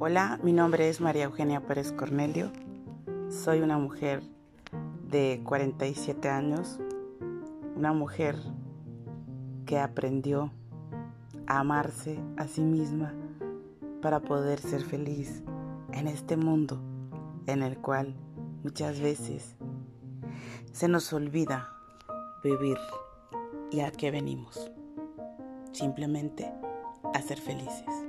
Hola, mi nombre es María Eugenia Pérez Cornelio. Soy una mujer de 47 años, una mujer que aprendió a amarse a sí misma para poder ser feliz en este mundo en el cual muchas veces se nos olvida vivir y a qué venimos. Simplemente a ser felices.